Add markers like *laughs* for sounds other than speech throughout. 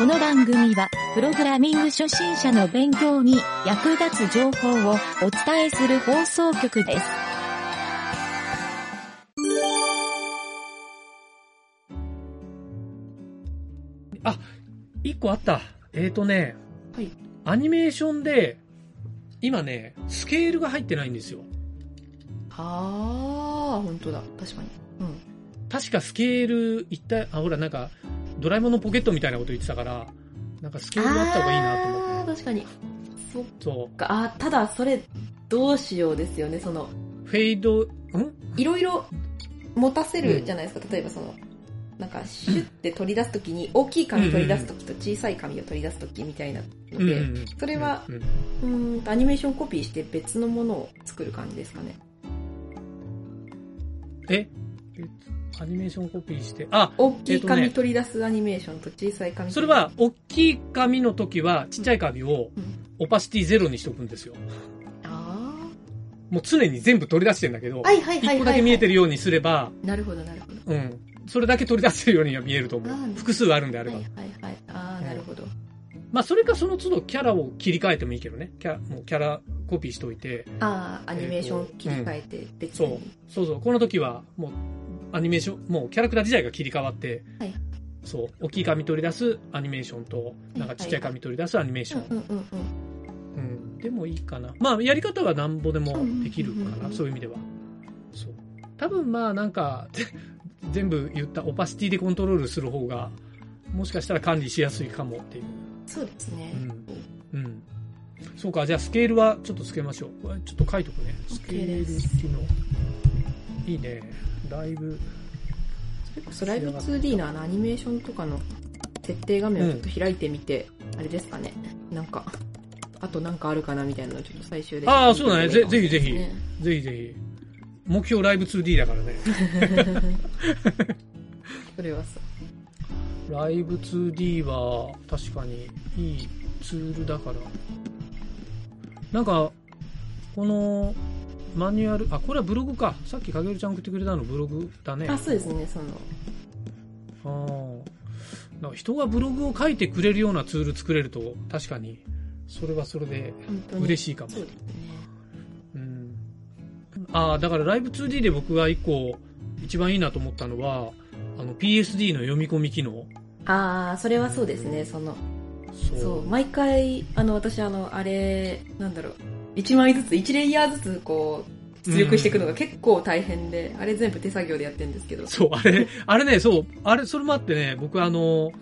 この番組は、プログラミング初心者の勉強に役立つ情報をお伝えする放送局です。あ、一個あった。えーとね、はい。アニメーションで、今ね、スケールが入ってないんですよ。あー、本当だ。確かに。うん。確かスケール、一体、あ、ほら、なんか、ドラえもんのポケットみたいなこと言ってたから、なんかスケールがあった方がいいなと思って。確かに。そっ。か。あー、ただ、それ、どうしようですよね。その、フェード、ん？いろいろ持たせるじゃないですか。例えばその、なんか、シュッて取り出すときに、大きい紙取り出すときと小さい紙を取り出すときみたいなので、うんうんうん。それはうんうんアニメーションコピーして別のものを作る感じですかね。え？えアニメーションコピーして、あ、大きい紙取り出すアニメーションと小さい紙それは、大きい紙の時は、ちっちゃい紙をうん、オパシティゼロにしとくんですよ。あもう常に全部取り出してんだけどあ。、はいはいはい。一個だけ見えてるようにすれば、なるほどなるほど。うん。それだけ取り出せるようには見えると思う。複数あるんであれば。はいはいはい。ああ、なるほど。まあ、それかその都度キャラを切り替えてもいいけどね。キャもうキャラコピーしといて。ああ、アニメーション切り替えて別そうに。。そうそう。この時は、もう、アニメーション、もうキャラクター自体が切り替わって、はいそう。大きい紙取り出すアニメーションと、なんかちっちゃい紙取り出すアニメーション。うん。でもいいかな。まあ、やり方はなんぼでもできるかな。そういう意味では。そう。多分まあ、なんか、*laughs* 全部言ったオパシティでコントロールする方が、もしかしたら管理しやすいかもっていう。そうですね。うんうん。そうか、じゃあスケールはちょっとつけましょう。これちょっと書いとくね。スケールっていうの。いいね。だいぶ。それこそライブ 2D のあのアニメーションとかの設定画面をちょっと開いてみて、あれですかね。なんか、あとなんかあるかなみたいなのをちょっと最終で。ああ、そうだね。ぜぜひぜひ。ねぜひぜひ。目標ライブ 2D だからね。*laughs* それはさ。ライブ 2D は確かにいいツールだから。なんか、このマニュアル、あ、これはブログか。さっきかげるちゃん送ってくれたのブログだね。あ、そうですね、その、ああ。人がブログを書いてくれるようなツール作れると、確かに、それはそれで。嬉しいかも。そうですね。うん。ああ、だからライブ 2D で僕が一個、一番いいなと思ったのは、あの PSD の読み込み機能。ああ、それはそうですね、その、そう。そう、毎回、あの、私、あの、あれ、なんだろう、1枚ずつ、1レイヤーずつ、こう、出力していくのが結構大変で、あれ全部手作業でやってるんですけど。そう、あれ、あれね、そう、あれ、それもあってね、僕あの、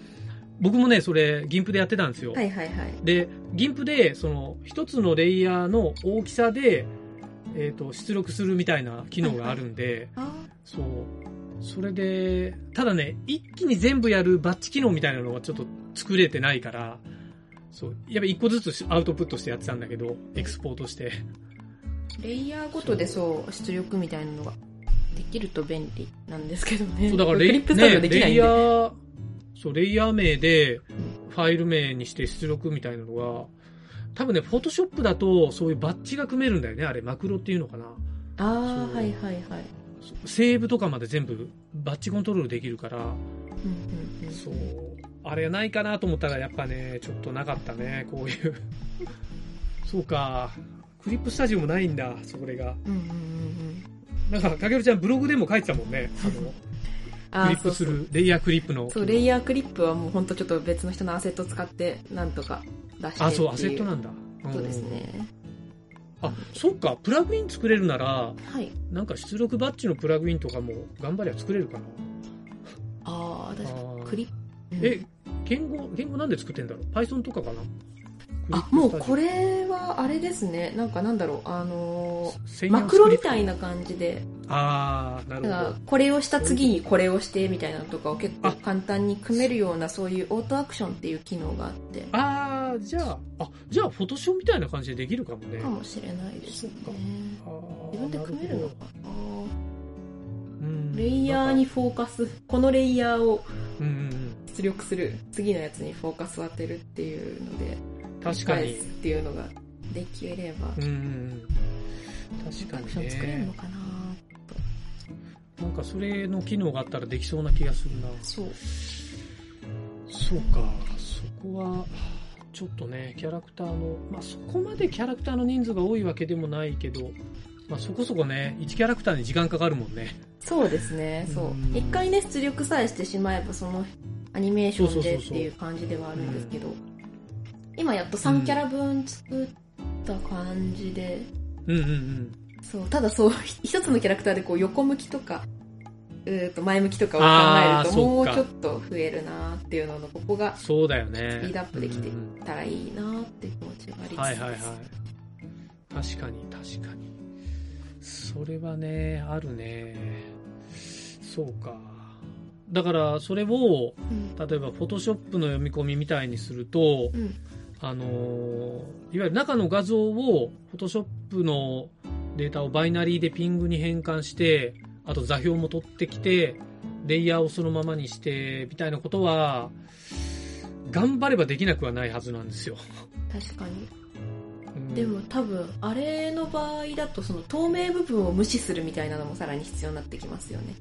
僕もね、それ、ギンプでやってたんですよ。はいはいはい。で、ギンプで、その、一つのレイヤーの大きさで、えっ、と、出力するみたいな機能があるんで、あそう。それで、ただね、一気に全部やるバッチ機能みたいなのがちょっと作れてないから、そう。やっぱ一個ずつアウトプットしてやってたんだけど、エクスポートして。レイヤーごとでそう、出力みたいなのができると便利なんですけどね。そう、だからレイ,、ね、できないんで。レイヤー、そう、レイヤー名で、ファイル名にして出力みたいなのが、多分ね、フォトショップだと、そういうバッジが組めるんだよね、あれ、マクロっていうのかな。ああ、はいはいはい。セーブとかまで全部バッジコントロールできるから、うんうんうん。そう。あれないかなと思ったらやっぱね、ちょっとなかったね、こういう。*laughs* そうか。クリップスタジオもないんだ、それが。うんうんうんうん。なんか、かけるちゃんブログでも書いてたもんね。あの、クリップする、レイヤークリップの。そう、レイヤークリップはもうほんとちょっと別の人のアセット使って、なんとか出してあ、そう、アセットなんだ。そうですん。ね。あ、そっか、プラグイン作れるなら、はい。なんか出力バッジのプラグインとかも頑張りゃ作れるかな。ああ、確かに。クリップ。え、言語、言語なんで作ってんだろう ?Python とかかな？あ、もうこれ、れはあれですね。なんかなんだろう、あのーマクロみたいな感じで、あー、なるほど。これをした次にこれをしてみたいなのとかを結構あ。簡単に組めるようなそういうオートアクションっていう機能があって、あー、じゃあ、あ、じゃあ、フォトショーみたいな感じでできるかもね。かもしれないですね。自分で組めるのかな。うん。レイヤーにフォーカス、このレイヤーをうん出力する、次のやつにフォーカスを当てるっていうので、確かに。っていうのができれば、うん確かアクション作れるにねのかななんかそれの機能があったらできそうな気がするな。そう。そうか。そっこは、ちょっとね、キャラクターの、まあそこまでキャラクターの人数が多いわけでもないけど、まあそこそこね、1キャラクターに時間かかるもんね。そうですね、そう。うん。一回ね、出力さえしてしまえば、そのアニメーションでっていう感じではあるんですけど、今やっと3キャラ分作った感じで、うんうんうん。そう、ただそう、*laughs* 一つのキャラクターでこう横向きとか、うーと前向きとかを考えると、もうちょっと増えるなっていうのの、ここがそうだよね。スピードアップできてたらいいなっていう気持ちがありつつです。はいはいはい。確かに確かに。それはね、あるね。そうか。だから、それを、うん。例えば、フォトショップの読み込みみたいにすると、うん。あのーいわゆる中の画像を、フォトショップのデータをバイナリーでピングに変換して、あと座標も取ってきて、レイヤーをそのままにして、みたいなことは、頑張ればできなくはないはずなんですよ。確かに。うんでも多分、あれの場合だと、その透明部分を無視するみたいなのもさらに必要になってきますよね。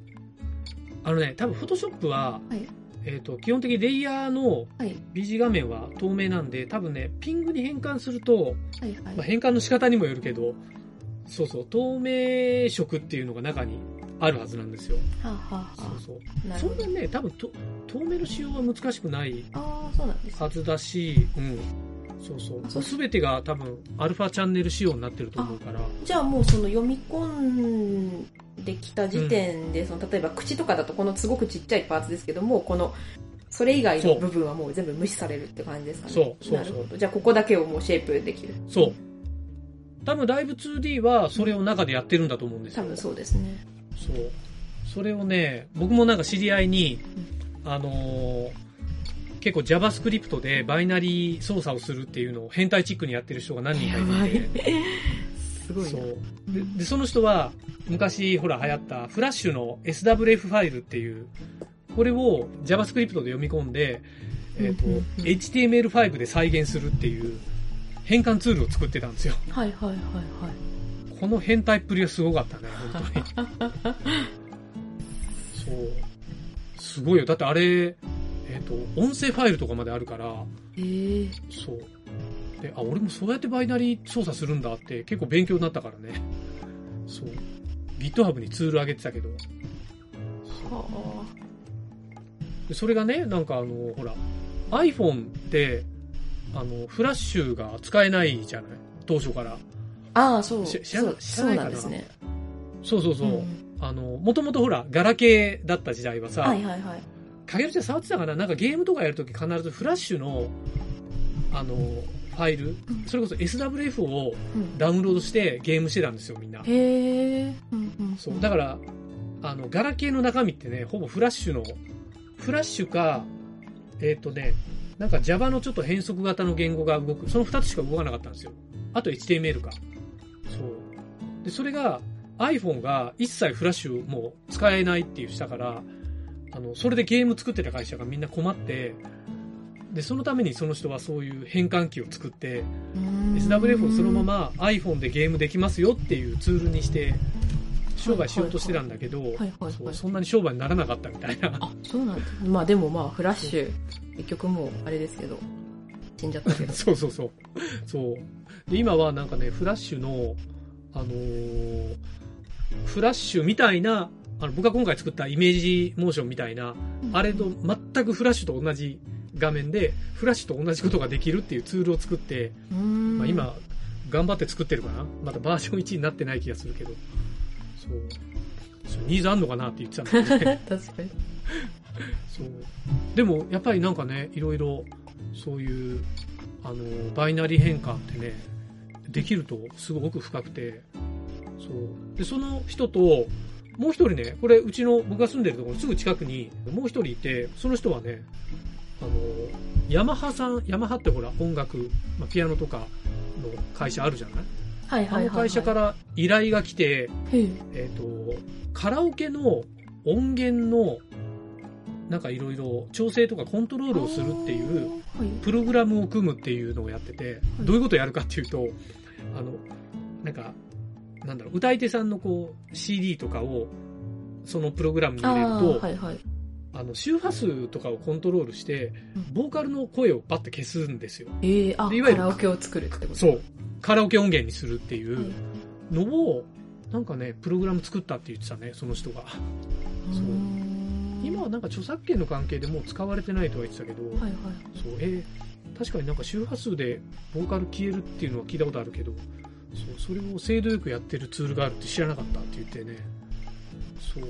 あのね、多分フォトショップは、はいえっ、と、基本的にレイヤーのはい。BG 画面は透明なんで、多分ね、ピングに変換すると、はいはい。まあ、変換の仕方にもよるけど、そうそう、透明色っていうのが中にあるはずなんですよ。はあ、はあはそうそう。そんな。にね、多分と、透明の仕様は難しくない。はずだし、うん。そうそうあそうすべてが多分、アルファチャンネル仕様になってると思うから。じゃあもうその読み込んできた時点で、その例えば口とかだとこのすごくちっちゃいパーツですけども、この、それ以外の部分はもう全部無視されるって感じですかね。そうそうそうなるほど。じゃあここだけをもうシェイプできる。そう。多分、ライブ 2D はそれを中でやってるんだと思うんですよ。多分そうですね。そう。それをね、僕もなんか知り合いに、あのー結構 JavaScript でバイナリー操作をするっていうのを変態チックにやってる人が何人かいてて、すごいな。そうでで、その人は昔ほら流行ったフラッシュの SWF ファイルっていう、これを JavaScript で読み込んで、えっ、と、うんうんうん HTML5 で再現するっていう変換ツールを作ってたんですよ。はいはいはいはい。この変態っぷりはすごかったね、本当に。*laughs* そう。すごいよ。だってあれ、えっ、と、音声ファイルとかまであるから、えー、そう。で、あ、俺もそうやってバイナリー操作するんだって結構勉強になったからね。そう。GitHub にツール上げてたけど。はでそれがね、なんかあの、ほら、iPhone って、あの、フラッシュが使えないじゃない？当初から。あ。ああ、そう。し知らそうそう知らないかな？なんですね。そうそうそう。んあの、もともとほら、ガラケーだった時代はさ、はいはいはい。影るちゃん触ってたかな？なんかゲームとかやるとき必ずフラッシュの、あの、ファイル、うんそれこそ SWF をうんダウンロードしてゲームしてたんですよ、みんな。へえ。そう。だから、あの、ガラケーの中身ってね、ほぼフラッシュの、フラッシュか、えっ、とね、なんか Java のちょっと変則型の言語が動く、その2つしか動かなかったんですよ。あと HTML か。そう。で、それが iPhone が一切フラッシュもう使えないっていうしたから、あの、それでゲーム作ってた会社がみんな困って、で、そのためにその人はそういう変換器を作って、SWF をそのまま iPhone でゲームできますよっていうツールにして、商売しようとしてたんだけどそんなに商売にならなかったみたいな。あ、そうなんです。まあでもまあ、フラッシュ、結局もう、あれですけど、死んじゃったけど。*laughs* そうそうそう。そう。で、今はなんかね、フラッシュの、あのーフラッシュみたいな、あの、僕が今回作ったイメージモーションみたいな、あれと全くフラッシュと同じ画面で、フラッシュと同じことができるっていうツールを作って、まあ、今、頑張って作ってるかなまだバージョン1になってない気がするけど。そう。そうニーズあんのかなって言ってたんだけどね。*laughs* 確かに。そう。でも、やっぱりなんかね、いろいろ、そういう、あの、バイナリー変換ってね、できるとすごく奥深くて、そう。で、その人と、もう一人ね、これ、うちの、僕が住んでるところのすぐ近くに、もう一人いて、その人はね、あの、ヤマハさん、ヤマハってほら、音楽、まあ、ピアノとかの会社あるじゃない？はいはいはい、はい。あの会社から依頼が来て、へえ。えっ、と、カラオケの音源の、なんかいろいろ調整とかコントロールをするっていう。プログラムを組むっていうのをやってて、どういうことをやるかっていうと、あの、なんか、なんだろう、歌い手さんのこう、CD とかを、そのプログラムに入れるあと、ーはいはい。あの周波数とかをコントロールしてうん。ボーカルの声をバッて消すんですよ。えー、あ、でいわゆるカラオケを作るってこと？そう。カラオケ音源にするっていはいうのをなんかねプログラム作ったって言ってたねその人が。そう。うん。今はなんか著作権の関係でもう使われてないとは言ってたけど、はいはい。そう。えー確かになんか周波数でボーカル消えるっていうのは聞いたことあるけどそうそれを精度よくやってるツールがあるって知らなかったって言ってね。そう。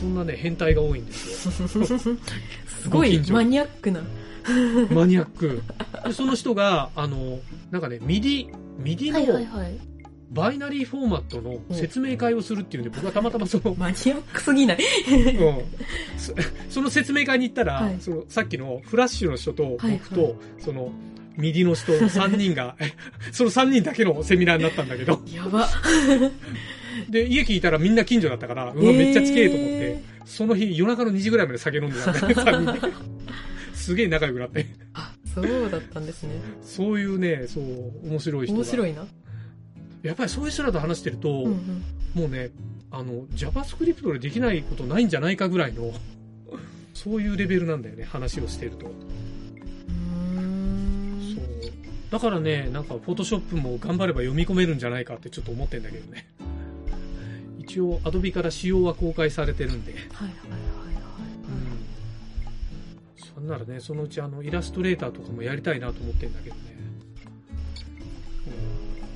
そんなね変態が多いんですよ。*laughs* すごいマニアックな。*laughs* マニアック。でその人があのなんかね MIDI、MIDI はいはいのはい。バイナリーフォーマットの説明会をするっていうんで僕はたまたまその *laughs* マニアックすぎない。うん。そその説明会に行ったら、はい。そのさっきのフラッシュの人とはい。僕と、その MIDI の人3人が、*laughs* その3人だけのセミナーになったんだけど、やば。で、家聞いたらみんな近所だったから、うわ、めっちゃ近えと思って、その日夜中の2時ぐらいまで酒飲んでたんだね、*laughs* 3人で。すげえ仲良くなって。あ、そうだったんですね。そういうね、そう、面白い人が。面白いな。やっぱりそういう人らと話してると、うんうん。もうね、あの、JavaScript でできないことないんじゃないかぐらいの、そういうレベルなんだよね、話をしてると。だからね、なんか、フォトショップも頑張れば読み込めるんじゃないかってちょっと思ってんだけどね。*laughs* 一応、アドビから仕様は公開されてるんで。はいはいはいうん。そんならね、そのうちあの、イラストレーターとかもやりたいなと思ってんだけどね。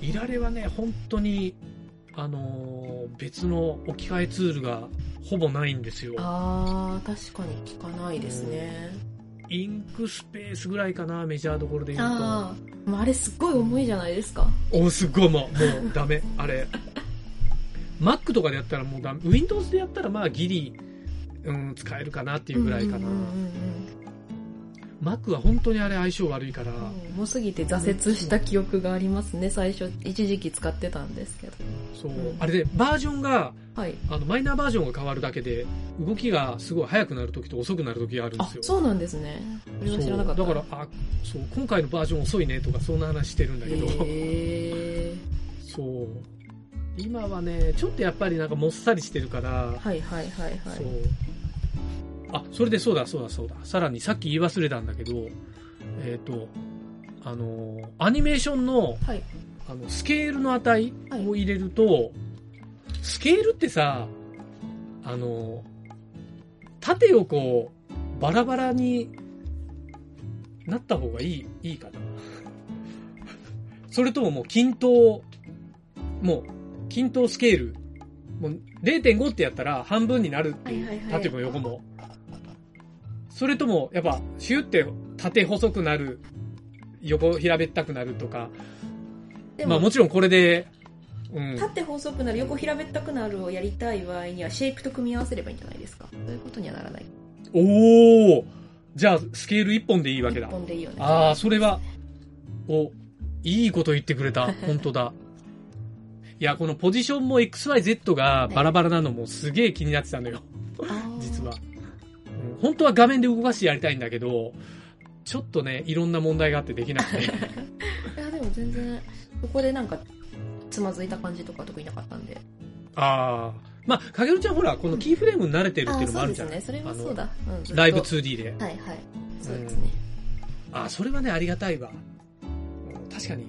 うん。いられはね、本当に、あのー別の置き換えツールがほぼないんですよ。あー、確かに聞かないですね。インクスペースぐらいかな、メジャーどころで言うと。あああれすっごい重いじゃないですか。おすっごいもう、もうダメ。あれ。Mac とかでやったらもうダメ。Windows でやったらまあギリ、うん、使えるかなっていうぐらいかな。うんうんうんうん Mac は本当にあれ相性悪いから、重すぎて挫折した記憶がありますね、最初。一時期使ってたんですけど。そううん。あれで、バージョンが、はい。あの、マイナーバージョンが変わるだけで、動きがすごい速くなるときと遅くなるときがあるんですよ。、あそうなんですね。それは知らなかった。だから、あ、そう、今回のバージョン遅いねとか、そんな話してるんだけど、へ *laughs* そう。今はね、ちょっとやっぱりなんかもっさりしてるから、ー。はいはいはいはい。そう。あ、それでそうだそうだそうだ。さらにさっき言い忘れたんだけど、えっ、と、あのー、アニメーションの、はい。あの、スケールの値はいを入れると、スケールってさ、あのー、縦をこう、バラバラになった方がいい、いいかな。*laughs* それとももう均等、もう均等スケール。もう0.5ってやったら半分になるっていう、はいはいはい縦も横も。それとも、やっぱ、シュって縦細くなる、横平べったくなるとか、まあもちろんこれで、うん。縦細くなる、横平べったくなるをやりたい場合には、シェイプと組み合わせればいいんじゃないですか？そういうことにはならない。おおじゃあ、スケール1本でいいわけだ一。本でいいよね。ああ、それは、お、いいこと言ってくれた。*laughs* 本当だ。いや、このポジションも XYZ がバラバラなのもすげえ気になってたのよ。*laughs* 実は。うん本当は画面で動かしてやりたいんだけど、ちょっとね、いろんな問題があってできなくて。*laughs* いや、でも全然、そこでなんか、つまずいた感じとか特になかったんで。ああ。まあ、かげるちゃんほら、このキーフレームに慣れてるっていうのもああるじゃないそうですね。それはそうだ。うんライブ 2D で。はいはい。そうですね。ああ、それはね、ありがたいわ。うん確かに、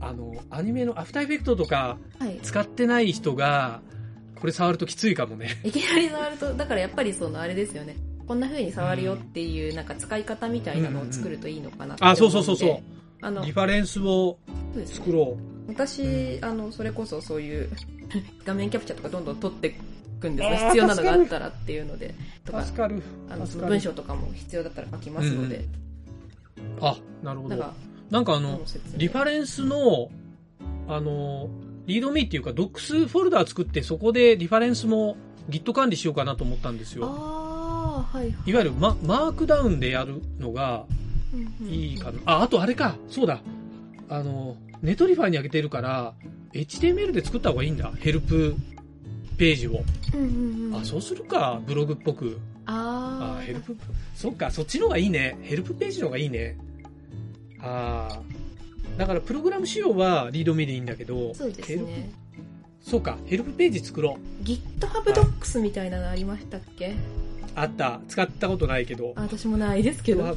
あの、アニメのアフターエフェクトとかはい。使ってない人が、これ触るときついかもね。*laughs* いきなり触ると、だからやっぱりそのあれですよね。こんな風に触るよっていう、なんか使い方みたいなのを作るといいのかなって思あ、そうそうそうそう。あの、リファレンスを作ろ私、あの、それこそそういう *laughs* 画面キャプチャーとかどんどん撮っていくんです必要なのがあったらっていうので、とう。か。あの、助かる文章とかも必要だったら書きますので、あ、なるほどなんか。、なんかあのリファレンスの、あの、 README っていうか、 docs フォルダー作って、そこでリファレンスも Git 管理しようかなと思ったんですよ。ああ、はい。いわゆるマ Markdown でやるのがいいかな。あ、あとあれか。そうだ。あの、 Netlify に上げてるから、HTML で作った方がいいんだ。ヘルプページを。うんうんうん。あ、そうするか。ブログっぽく。あーあヘルプ、そっか。そっちの方がいいね。ヘルプページの方がいいね。ああ。だから、プログラム仕様はリードミでいいんだけど、そうですヘルプね。そうか。ヘルプページ作ろ GitHub Docs みたいなのありましたっけ？う。あった。使ったことないけど。あ私もないですけど。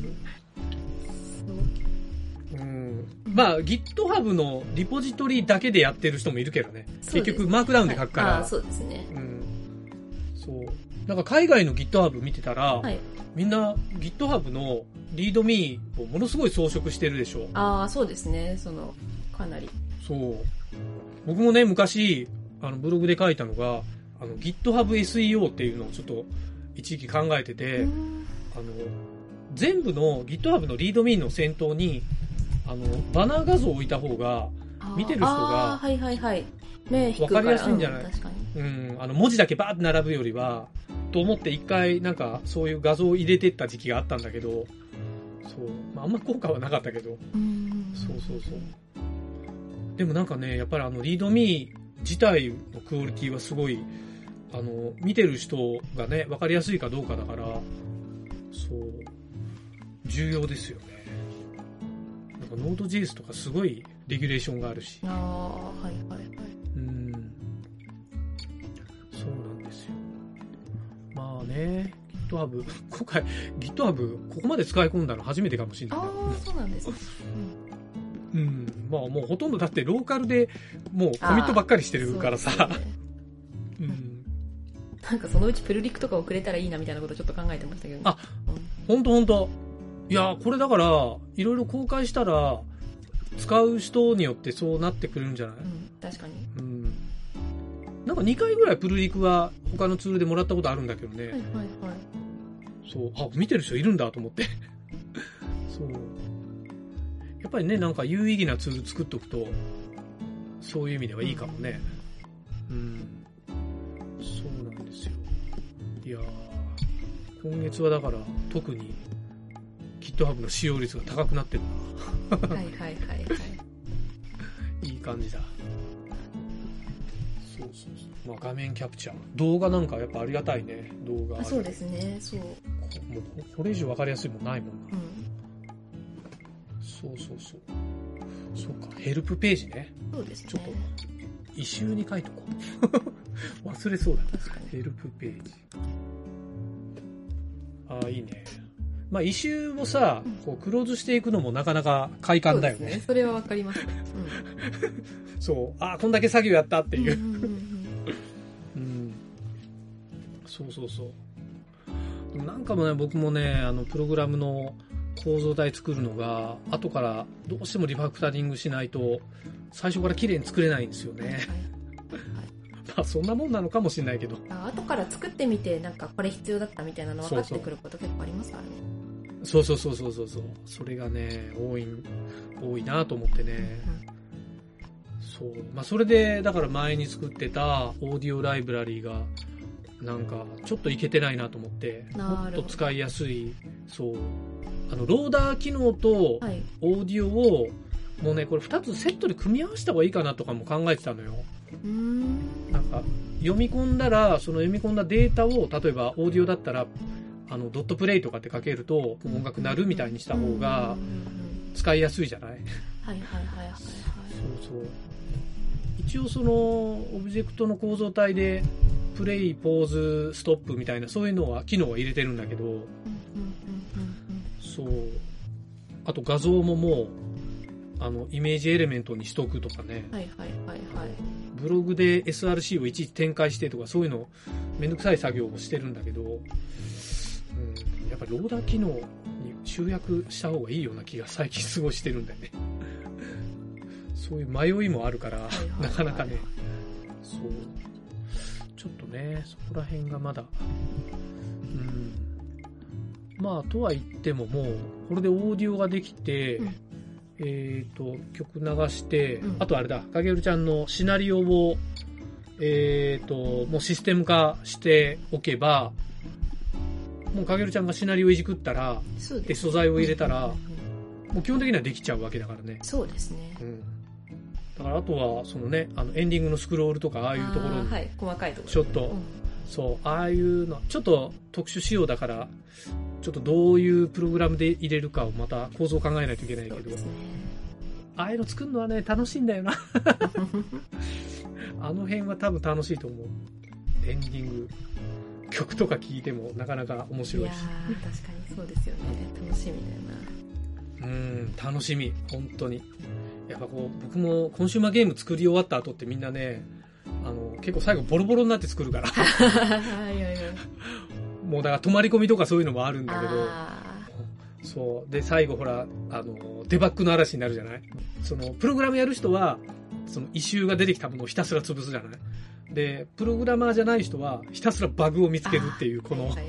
まあ、GitHub のリポジトリだけでやってる人もいるけどね。結局、マークダウンで書くから。はいあそうですね。うん。そう。なんか海外の GitHub 見てたら、はい。みんな GitHub のリードミーをものすごい装飾してるでしょ。ああ、そうですね。その、かなり。そう。僕もね、昔、あの、ブログで書いたのが、あの、GitHub SEO っていうのをちょっと一時期考えてて、うんあの、全部の GitHub のリードミーの先頭に、あの、バナー画像を置いた方が、見てる人がはいはいはい。目引くかりやすいんじゃない？うん確かに。うん、あの、文字だけバーって並ぶよりは、と思って一回なんかそういう画像を入れてった時期があったんだけど、そう。まあ、あんま効果はなかったけど、うんそうそうそう。でもなんかね、やっぱりあの、リードミー自体のクオリティはすごい、あの、見てる人がね、わかりやすいかどうかだから、そう、重要ですよね。なんか Node.js とかすごいレギュレーションがあるし。ああ、はいはいはい。うん。そうなんですよ。まあね、GitHub、*laughs* 今回 GitHub ここまで使い込んだの初めてかもしれない。ああ、そうなんですね。うん。まあもうほとんどだってローカルでもうコミットばっかりしてるからさ。ねうん。なんかそのうちプルリクとか送れたらいいなみたいなことちょっと考えてましたけど、ね。あほんとほんと。いや、これだから、いろいろ公開したら、使う人によってそうなってくるんじゃない？うん、確かに。うん。なんか2回ぐらいプルリクは他のツールでもらったことあるんだけどね。はいはいはい。そう、あ、見てる人いるんだと思って。*laughs* そう。やっぱりね、なんか有意義なツール作っとくと、そういう意味ではいいかもね。うん。そうなんですよ。いやー今月はだから特に GitHub の使用率が高くなってるな。はいはいはいはい。いい感じだ。そうそうそう。まあ画面キャプチャー。動画なんかやっぱありがたいね。動画そうですね、そう。もうここれ以上分かりやすいもんないもんな。うん。そうそうそう。そうか、ヘルプページね。そうですね。ちょっと、異臭に書いとこう。*laughs* 忘れそうだ。ヘルプページ。ああ、いいね。まあ、異臭をさ、こう、クローズしていくのもなかなか快感だよね。そね。それはわかります。そう。ああ、こんだけ作業やったってうん。いうう。んうんうんうん。そうそうそう。なんかもね、僕もね、あの、プログラムの構造体作るのが、後からどうしてもリファクタリングしないと、最初から綺麗に作れないんですよね。はい *laughs* まあ、そんなもんなのかもしれないけど。あ後から作ってみて、なんかこれ必要だったみたいなの分かってくること結構ありますからね。そうそうそうそうそうそう。それがね、多い、多いなと思ってね。そう。まあ、それで、だから前に作ってたオーディオライブラリーが、なんか、ちょっといけてないなと思って、もっと使いやすい、そう。あの、ローダー機能とはい。オーディオを、もうね、これ2つセットで組み合わせた方がいいかなとかも考えてたのよ。なんか、読み込んだら、その読み込んだデータを、例えばオーディオだったら、あの、ドットプレイとかってかけると、音楽鳴るみたいにした方が使いやすいじゃない？はいはいはいはいはい。そうそう。一応その、オブジェクトの構造体で、プレイ、ポーズ、ストップみたいな、そういうのは、機能は入れてるんだけど、そう。あと画像ももう、あの、イメージエレメントにしとくとかねうん。はいはいはいはい。ブログで SRC をいちいち展開してとか、そういうの、めんどくさい作業をしてるんだけど、うん、やっぱりローダー機能に集約した方がいいような気が最近すごいしてるんだよね。*laughs* そういう迷いもあるから、なかなかね、そう。ちょっとね、そこら辺がまだ、うん。まあ、とは言ってももう、これでオーディオができて、うんえっ、と、曲流して、うんあとあれだ、かげるちゃんのシナリオを、えっ、と、もうシステム化しておけば、もうかげるちゃんがシナリオいじくったら、うです。素材を入れたら、もう基本的にはできちゃうわけだからね。そうですね。うん。だからあとは、そのね、あの、エンディングのスクロールとか、ああいうところに、はい、細かいところ。ちょっとうんそう、ああいうの、ちょっと特殊仕様だから、ちょっとどういうプログラムで入れるかをまた構造を考えないといけないけどそうで、すね。ああいうの作るのはね、楽しいんだよな。*laughs* あの辺は多分楽しいと思う。エンディング。曲とか聴いてもなかなか面白いし。ー確かにそうですよね。楽しみだよな。うん、楽しみ、本当に。やっぱこう、僕もコンシューマーゲーム作り終わった後ってみんなね、あの、結構最後ボロボロになって作るから。*laughs* はいはいはい。もうだから泊まり込みとかそういうのもあるんだけど、あそう。で、最後ほら、あの、デバッグの嵐になるじゃない？その、プログラムやる人は、その、異臭が出てきたものをひたすら潰すじゃない？で、プログラマーじゃない人は、ひたすらバグを見つけるっていう、この、ーはいはい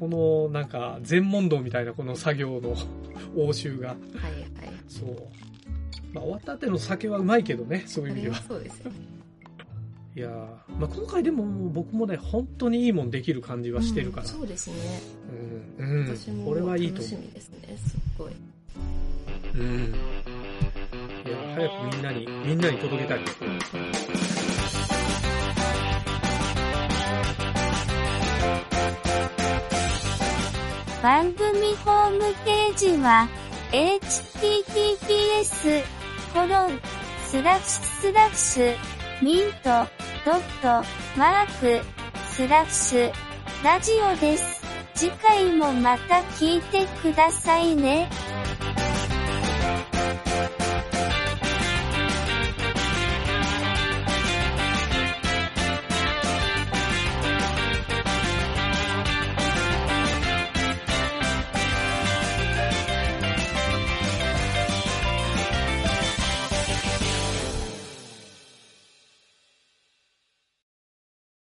この、なんか、全問答みたいなこの作業の応酬が、はいはい。そう。まあ、終わった後の酒はうまいけどね、そういう意味では。そうですよね。いやーまあ、今回でも僕もね、本当にいいもんできる感じはしてるから。うんそうですね。うん。うん。これはいいと楽し思みですね。すっごい。う。うん。早くみんなに、みんなに届けたい。番組ホームページは、https, コロン、スラッシュスラッシュ、ミント、ドット、マーク、スラッシュ、ラジオです。次回もまた聞いてくださいね。